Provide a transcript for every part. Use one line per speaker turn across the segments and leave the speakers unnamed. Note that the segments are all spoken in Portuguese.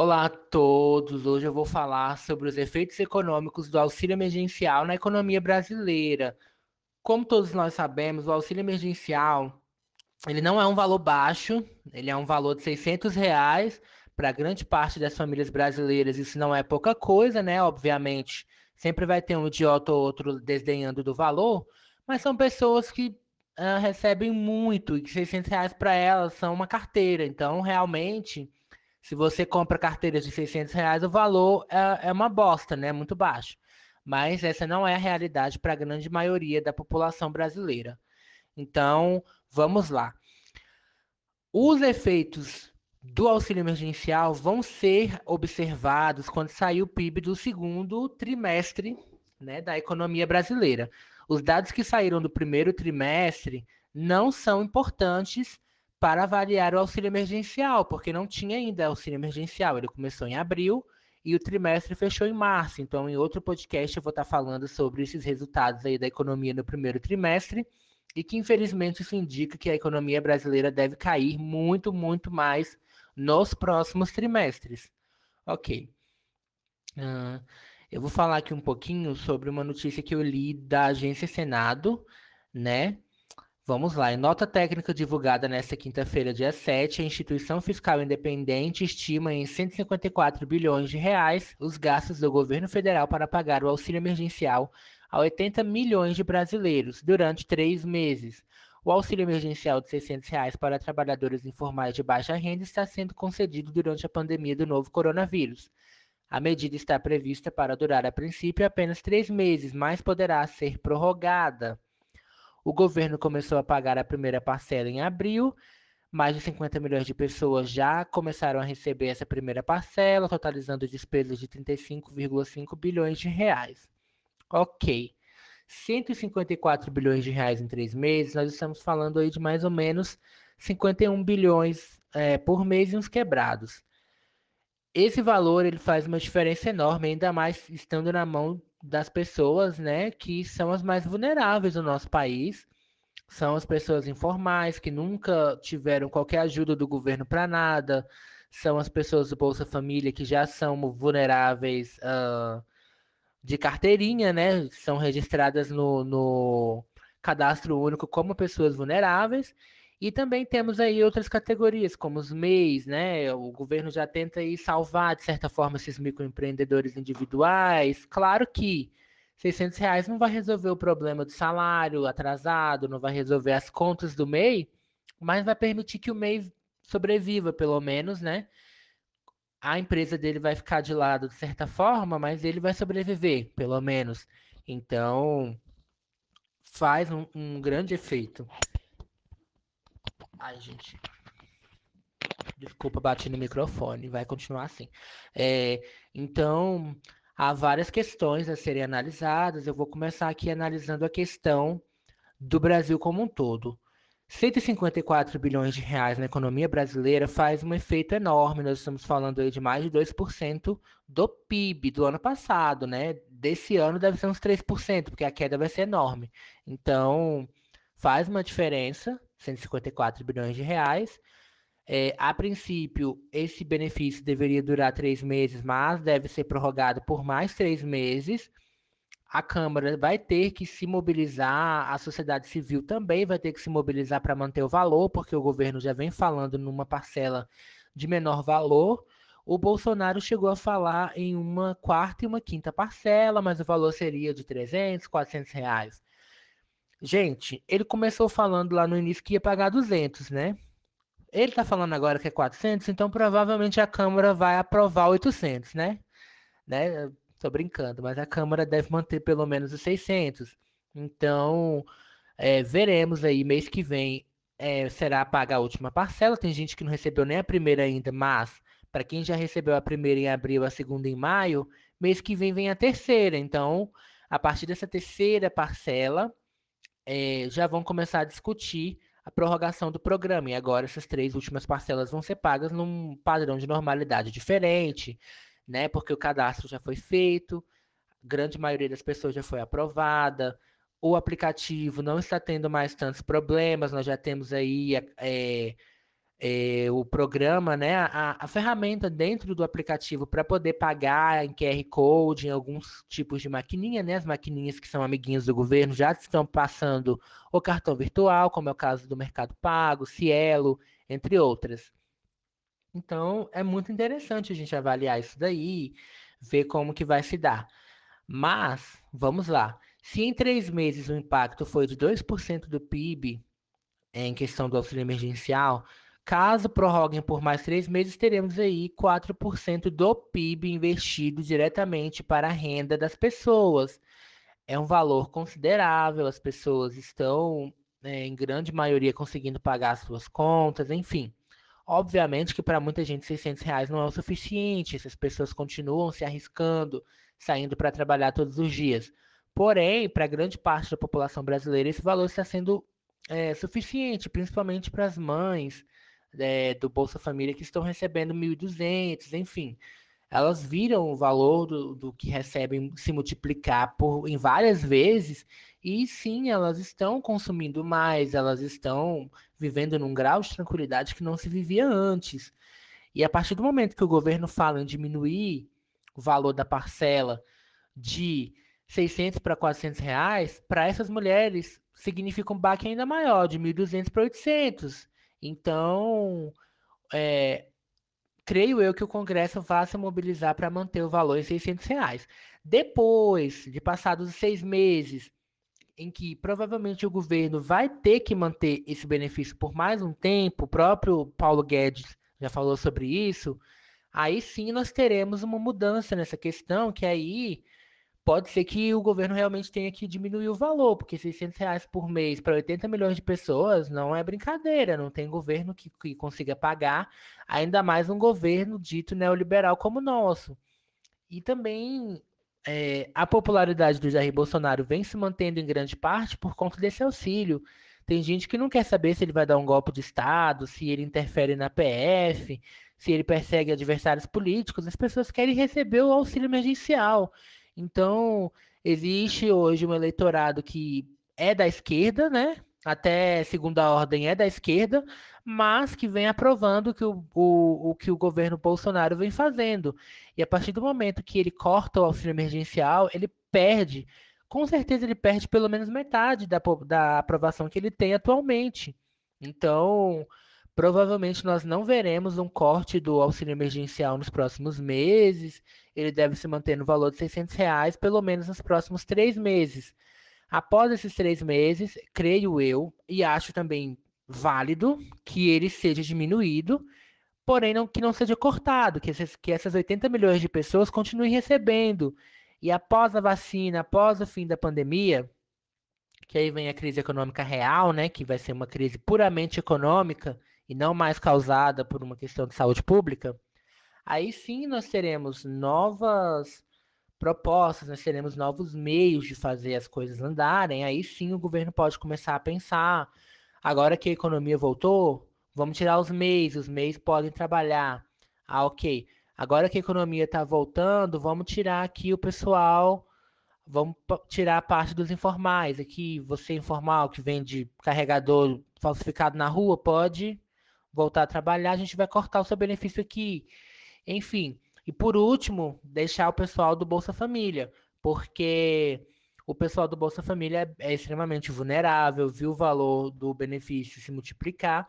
Olá a todos! Hoje eu vou falar sobre os efeitos econômicos do auxílio emergencial na economia brasileira. Como todos nós sabemos, o auxílio emergencial ele não é um valor baixo, ele é um valor de 600 reais para grande parte das famílias brasileiras. Isso não é pouca coisa, né? Obviamente, sempre vai ter um idiota ou outro desdenhando do valor, mas são pessoas que uh, recebem muito e 600 reais para elas são uma carteira. Então, realmente se você compra carteiras de 600 reais, o valor é, é uma bosta, né? Muito baixo. Mas essa não é a realidade para a grande maioria da população brasileira. Então, vamos lá. Os efeitos do auxílio emergencial vão ser observados quando sair o PIB do segundo trimestre né, da economia brasileira. Os dados que saíram do primeiro trimestre não são importantes para avaliar o auxílio emergencial, porque não tinha ainda auxílio emergencial. Ele começou em abril e o trimestre fechou em março. Então, em outro podcast, eu vou estar falando sobre esses resultados aí da economia no primeiro trimestre e que, infelizmente, isso indica que a economia brasileira deve cair muito, muito mais nos próximos trimestres. Ok. Uh, eu vou falar aqui um pouquinho sobre uma notícia que eu li da agência Senado, né? Vamos lá. Em nota técnica divulgada nesta quinta-feira, dia 7, a instituição fiscal independente estima em 154 bilhões de reais os gastos do governo federal para pagar o auxílio emergencial a 80 milhões de brasileiros durante três meses. O auxílio emergencial de 600 reais para trabalhadores informais de baixa renda está sendo concedido durante a pandemia do novo coronavírus. A medida está prevista para durar, a princípio, apenas três meses, mas poderá ser prorrogada. O governo começou a pagar a primeira parcela em abril. Mais de 50 milhões de pessoas já começaram a receber essa primeira parcela, totalizando despesas de 35,5 bilhões de reais. Ok. 154 bilhões de reais em três meses, nós estamos falando aí de mais ou menos 51 bilhões é, por mês e uns quebrados. Esse valor ele faz uma diferença enorme, ainda mais estando na mão das pessoas, né, que são as mais vulneráveis do nosso país. São as pessoas informais que nunca tiveram qualquer ajuda do governo para nada. São as pessoas do Bolsa Família que já são vulneráveis uh, de carteirinha, né? São registradas no, no cadastro único como pessoas vulneráveis. E também temos aí outras categorias, como os MEIs, né? O governo já tenta aí salvar, de certa forma, esses microempreendedores individuais. Claro que 600 reais não vai resolver o problema do salário atrasado, não vai resolver as contas do MEI, mas vai permitir que o MEI sobreviva, pelo menos, né? A empresa dele vai ficar de lado de certa forma, mas ele vai sobreviver, pelo menos. Então, faz um, um grande efeito. Ai, gente. Desculpa, bati no microfone, vai continuar assim. É, então, há várias questões a serem analisadas. Eu vou começar aqui analisando a questão do Brasil como um todo. 154 bilhões de reais na economia brasileira faz um efeito enorme. Nós estamos falando aí de mais de 2% do PIB do ano passado, né? Desse ano deve ser uns 3%, porque a queda vai ser enorme. Então, faz uma diferença 154 bilhões de reais. É, a princípio, esse benefício deveria durar três meses, mas deve ser prorrogado por mais três meses. A Câmara vai ter que se mobilizar, a sociedade civil também vai ter que se mobilizar para manter o valor, porque o governo já vem falando numa parcela de menor valor. O Bolsonaro chegou a falar em uma quarta e uma quinta parcela, mas o valor seria de 300, 400 reais. Gente, ele começou falando lá no início que ia pagar 200, né? Ele tá falando agora que é 400, então provavelmente a Câmara vai aprovar 800, né? né? Tô brincando, mas a Câmara deve manter pelo menos os 600. Então, é, veremos aí, mês que vem é, será paga a última parcela. Tem gente que não recebeu nem a primeira ainda, mas para quem já recebeu a primeira em abril, a segunda em maio, mês que vem vem a terceira. Então, a partir dessa terceira parcela, é, já vão começar a discutir a prorrogação do programa. E agora essas três últimas parcelas vão ser pagas num padrão de normalidade diferente, né? Porque o cadastro já foi feito, a grande maioria das pessoas já foi aprovada, o aplicativo não está tendo mais tantos problemas, nós já temos aí é, é, o programa, né, a, a ferramenta dentro do aplicativo para poder pagar em QR Code, em alguns tipos de maquininha, né, as maquininhas que são amiguinhas do governo já estão passando o cartão virtual, como é o caso do Mercado Pago, Cielo, entre outras. Então, é muito interessante a gente avaliar isso daí, ver como que vai se dar. Mas, vamos lá. Se em três meses o impacto foi de 2% do PIB em questão do auxílio emergencial, caso prorroguem por mais três meses, teremos aí 4% do PIB investido diretamente para a renda das pessoas. É um valor considerável, as pessoas estão, é, em grande maioria, conseguindo pagar suas contas, enfim. Obviamente que para muita gente 600 reais não é o suficiente, essas pessoas continuam se arriscando, saindo para trabalhar todos os dias. Porém, para grande parte da população brasileira, esse valor está sendo é, suficiente, principalmente para as mães é, do Bolsa Família que estão recebendo 1.200, enfim. Elas viram o valor do, do que recebem se multiplicar por, em várias vezes e sim, elas estão consumindo mais, elas estão vivendo num grau de tranquilidade que não se vivia antes. E a partir do momento que o governo fala em diminuir o valor da parcela de 600 para 400 reais, para essas mulheres significa um baque ainda maior, de 1.200 para 800. Então, é, creio eu que o Congresso vá se mobilizar para manter o valor em 600 reais. Depois de passados seis meses, em que provavelmente o governo vai ter que manter esse benefício por mais um tempo, o próprio Paulo Guedes já falou sobre isso, aí sim nós teremos uma mudança nessa questão, que aí pode ser que o governo realmente tenha que diminuir o valor, porque 600 reais por mês para 80 milhões de pessoas não é brincadeira, não tem governo que, que consiga pagar, ainda mais um governo dito neoliberal como o nosso. E também é, a popularidade do Jair Bolsonaro vem se mantendo em grande parte por conta desse auxílio. Tem gente que não quer saber se ele vai dar um golpe de Estado, se ele interfere na PF, se ele persegue adversários políticos. As pessoas querem receber o auxílio emergencial. Então, existe hoje um eleitorado que é da esquerda, né? Até segunda ordem é da esquerda, mas que vem aprovando que o, o, o que o governo Bolsonaro vem fazendo. E a partir do momento que ele corta o auxílio emergencial, ele perde, com certeza ele perde pelo menos metade da, da aprovação que ele tem atualmente. Então, provavelmente nós não veremos um corte do auxílio emergencial nos próximos meses. Ele deve se manter no valor de 600 reais, pelo menos nos próximos três meses. Após esses três meses, creio eu, e acho também válido que ele seja diminuído, porém não, que não seja cortado, que, esses, que essas 80 milhões de pessoas continuem recebendo. E após a vacina, após o fim da pandemia, que aí vem a crise econômica real, né, que vai ser uma crise puramente econômica e não mais causada por uma questão de saúde pública, aí sim nós teremos novas propostas, nós teremos novos meios de fazer as coisas andarem, aí sim o governo pode começar a pensar Agora que a economia voltou, vamos tirar os MEIs, os MEIs podem trabalhar. Ah, ok. Agora que a economia está voltando, vamos tirar aqui o pessoal, vamos tirar a parte dos informais. Aqui, você informal que vende carregador falsificado na rua, pode voltar a trabalhar, a gente vai cortar o seu benefício aqui. Enfim, e por último, deixar o pessoal do Bolsa Família, porque o pessoal do Bolsa Família é, é extremamente vulnerável, viu o valor do benefício se multiplicar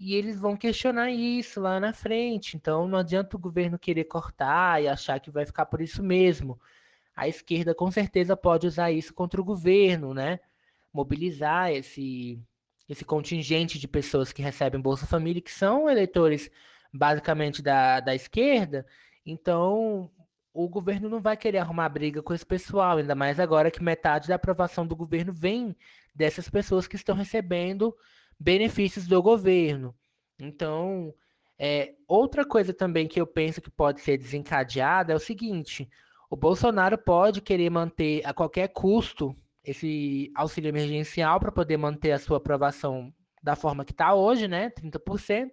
e eles vão questionar isso lá na frente. Então não adianta o governo querer cortar e achar que vai ficar por isso mesmo. A esquerda com certeza pode usar isso contra o governo, né? Mobilizar esse esse contingente de pessoas que recebem Bolsa Família, que são eleitores basicamente da, da esquerda, então o governo não vai querer arrumar briga com esse pessoal, ainda mais agora que metade da aprovação do governo vem dessas pessoas que estão recebendo benefícios do governo. Então, é, outra coisa também que eu penso que pode ser desencadeada é o seguinte: o Bolsonaro pode querer manter a qualquer custo esse auxílio emergencial para poder manter a sua aprovação da forma que está hoje, né? 30%.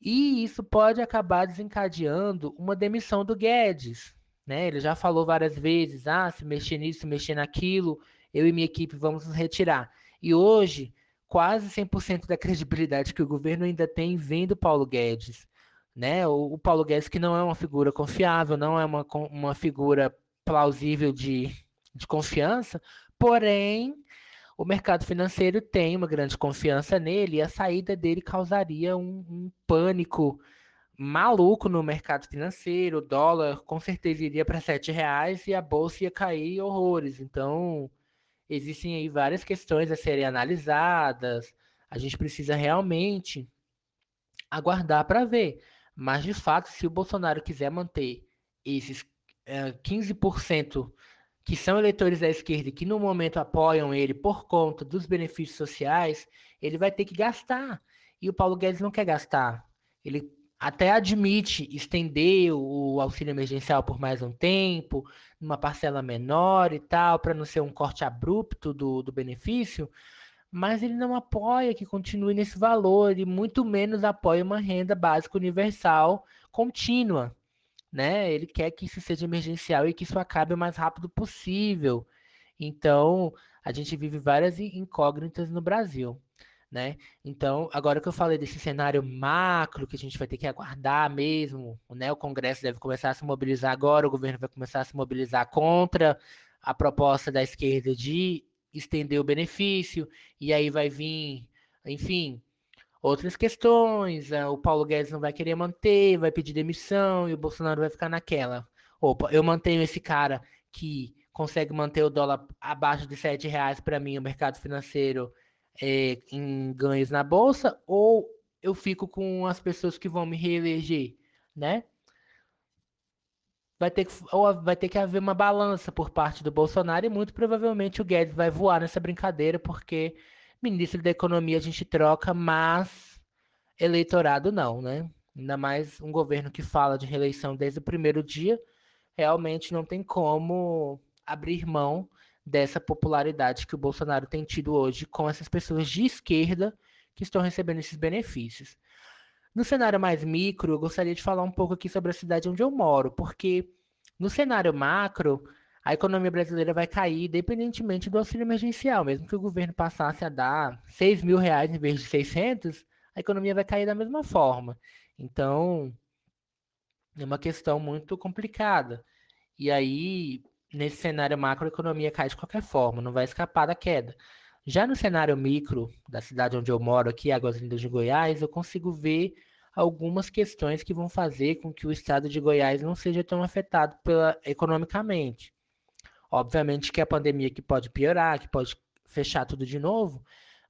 E isso pode acabar desencadeando uma demissão do Guedes. Né? Ele já falou várias vezes: ah, se mexer nisso, se mexer naquilo, eu e minha equipe vamos nos retirar. E hoje, quase 100% da credibilidade que o governo ainda tem vem do Paulo Guedes. Né? O, o Paulo Guedes, que não é uma figura confiável, não é uma, uma figura plausível de, de confiança, porém o mercado financeiro tem uma grande confiança nele e a saída dele causaria um, um pânico maluco no mercado financeiro. O dólar com certeza iria para sete reais e a bolsa ia cair horrores. Então existem aí várias questões a serem analisadas. A gente precisa realmente aguardar para ver. Mas de fato, se o Bolsonaro quiser manter esses é, 15% que são eleitores da esquerda e que no momento apoiam ele por conta dos benefícios sociais, ele vai ter que gastar. E o Paulo Guedes não quer gastar. Ele até admite estender o auxílio emergencial por mais um tempo, numa parcela menor e tal, para não ser um corte abrupto do, do benefício, mas ele não apoia que continue nesse valor e muito menos apoia uma renda básica universal contínua né? Ele quer que isso seja emergencial e que isso acabe o mais rápido possível. Então, a gente vive várias incógnitas no Brasil, né? Então, agora que eu falei desse cenário macro que a gente vai ter que aguardar mesmo, né? O Congresso deve começar a se mobilizar agora, o governo vai começar a se mobilizar contra a proposta da esquerda de estender o benefício, e aí vai vir, enfim, outras questões. Né? O Paulo Guedes não vai querer manter, vai pedir demissão e o Bolsonaro vai ficar naquela. Opa, eu mantenho esse cara que consegue manter o dólar abaixo de sete reais para mim, o mercado financeiro é, em ganhos na bolsa, ou eu fico com as pessoas que vão me reeleger, né? Vai ter, que, ou vai ter que haver uma balança por parte do Bolsonaro e muito provavelmente o Guedes vai voar nessa brincadeira, porque Ministro da Economia a gente troca, mas eleitorado não, né? Ainda mais um governo que fala de reeleição desde o primeiro dia, realmente não tem como abrir mão dessa popularidade que o Bolsonaro tem tido hoje com essas pessoas de esquerda que estão recebendo esses benefícios. No cenário mais micro, eu gostaria de falar um pouco aqui sobre a cidade onde eu moro, porque no cenário macro, a economia brasileira vai cair independentemente do auxílio emergencial. Mesmo que o governo passasse a dar 6 mil reais em vez de 600, a economia vai cair da mesma forma. Então, é uma questão muito complicada. E aí, nesse cenário macro, a economia cai de qualquer forma, não vai escapar da queda. Já no cenário micro da cidade onde eu moro, aqui, Águas Lindas de Goiás, eu consigo ver algumas questões que vão fazer com que o estado de Goiás não seja tão afetado pela, economicamente. Obviamente que a pandemia que pode piorar, que pode fechar tudo de novo,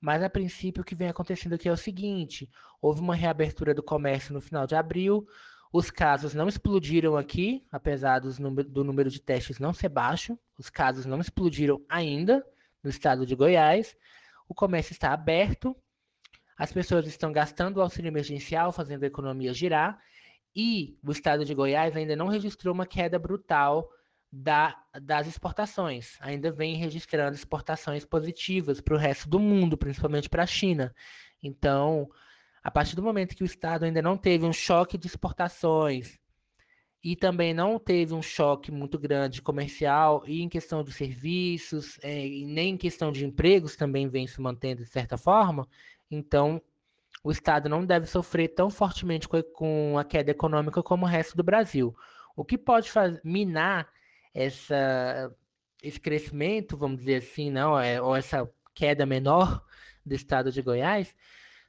mas a princípio o que vem acontecendo aqui é o seguinte: houve uma reabertura do comércio no final de abril, os casos não explodiram aqui, apesar do número de testes não ser baixo, os casos não explodiram ainda no estado de Goiás, o comércio está aberto, as pessoas estão gastando o auxílio emergencial, fazendo a economia girar, e o estado de Goiás ainda não registrou uma queda brutal da, das exportações. Ainda vem registrando exportações positivas para o resto do mundo, principalmente para a China. Então, a partir do momento que o Estado ainda não teve um choque de exportações e também não teve um choque muito grande comercial e em questão de serviços, é, e nem em questão de empregos também vem se mantendo de certa forma, então o Estado não deve sofrer tão fortemente com a, queda econômica como o resto do Brasil. O que pode minar essa, esse crescimento, vamos dizer assim, não, é, ou essa queda menor do estado de Goiás,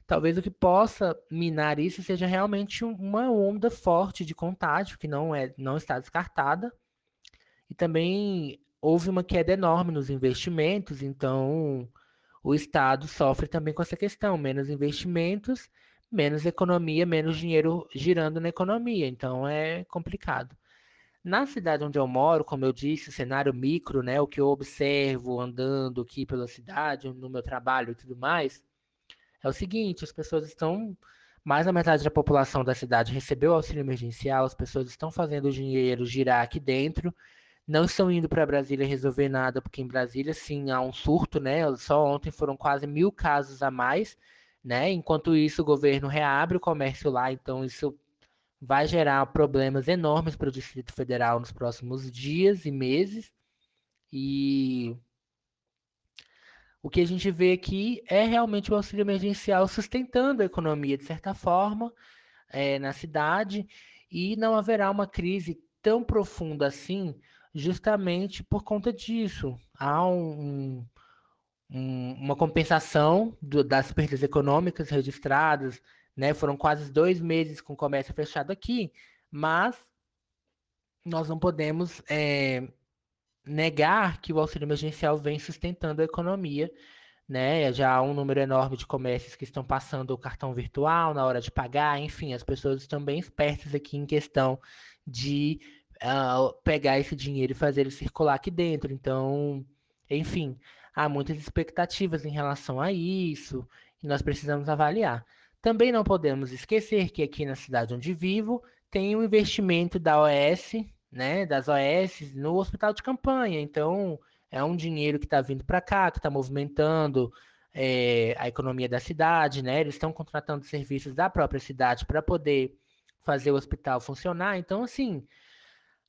talvez o que possa minar isso seja realmente uma onda forte de contágio, que não, é, não está descartada. E também houve uma queda enorme nos investimentos, então o Estado sofre também com essa questão: menos investimentos, menos economia, menos dinheiro girando na economia. Então é complicado. Na cidade onde eu moro, como eu disse, o cenário micro, né, o que eu observo andando aqui pela cidade, no meu trabalho e tudo mais, é o seguinte: as pessoas estão. Mais da metade da população da cidade recebeu auxílio emergencial, as pessoas estão fazendo o dinheiro girar aqui dentro, não estão indo para Brasília resolver nada, porque em Brasília, sim, há um surto, né? Só ontem foram quase mil casos a mais, né? Enquanto isso, o governo reabre o comércio lá, então isso vai gerar problemas enormes para o Distrito Federal nos próximos dias e meses. E o que a gente vê aqui é realmente o auxílio emergencial sustentando a economia, de certa forma, é, na cidade, e não haverá uma crise tão profunda assim, justamente por conta disso. Há um, um, uma compensação do, das perdas econômicas registradas, né? Foram quase dois meses com o comércio fechado aqui, mas nós não podemos é, negar que o auxílio emergencial vem sustentando a economia, né? Já há um número enorme de comércios que estão passando o cartão virtual na hora de pagar, enfim, as pessoas estão bem espertas aqui em questão de uh, pegar esse dinheiro e fazer ele circular aqui dentro. Então, enfim, há muitas expectativas em relação a isso e nós precisamos avaliar. Também não podemos esquecer que aqui na cidade onde vivo tem um investimento da OS, né, das OS no hospital de campanha. Então, é um dinheiro que está vindo para cá, que está movimentando é, a economia da cidade, né? Eles estão contratando serviços da própria cidade para poder fazer o hospital funcionar. Então, assim,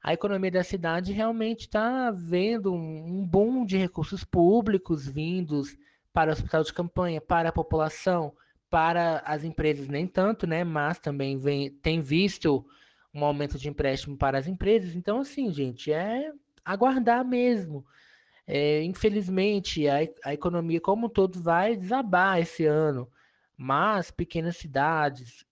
a economia da cidade realmente está vendo um, um boom de recursos públicos vindos para o hospital de campanha, para a população, para as empresas nem tanto, né? Mas também vem, tem visto um aumento de empréstimo para as empresas. Então, assim, gente, é aguardar mesmo. É, infelizmente, a, a economia como um todo vai desabar esse ano, mas pequenas cidades,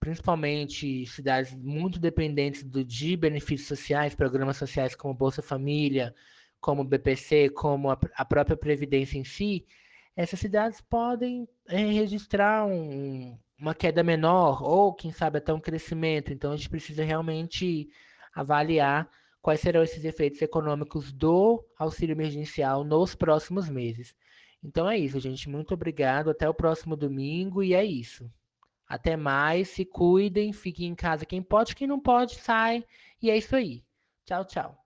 principalmente cidades muito dependentes do, de benefícios sociais, programas sociais como Bolsa Família, como BPC, como a, a própria Previdência em si, essas cidades podem é, registrar um, uma queda menor ou, quem sabe, até um crescimento. Então, a gente precisa realmente avaliar quais serão esses efeitos econômicos do auxílio emergencial nos próximos meses. Então é isso, gente. Muito obrigado. Até o próximo domingo e é isso. Até mais. Se cuidem, fiquem em casa quem pode, quem não pode, sai. E é isso aí. Tchau, tchau.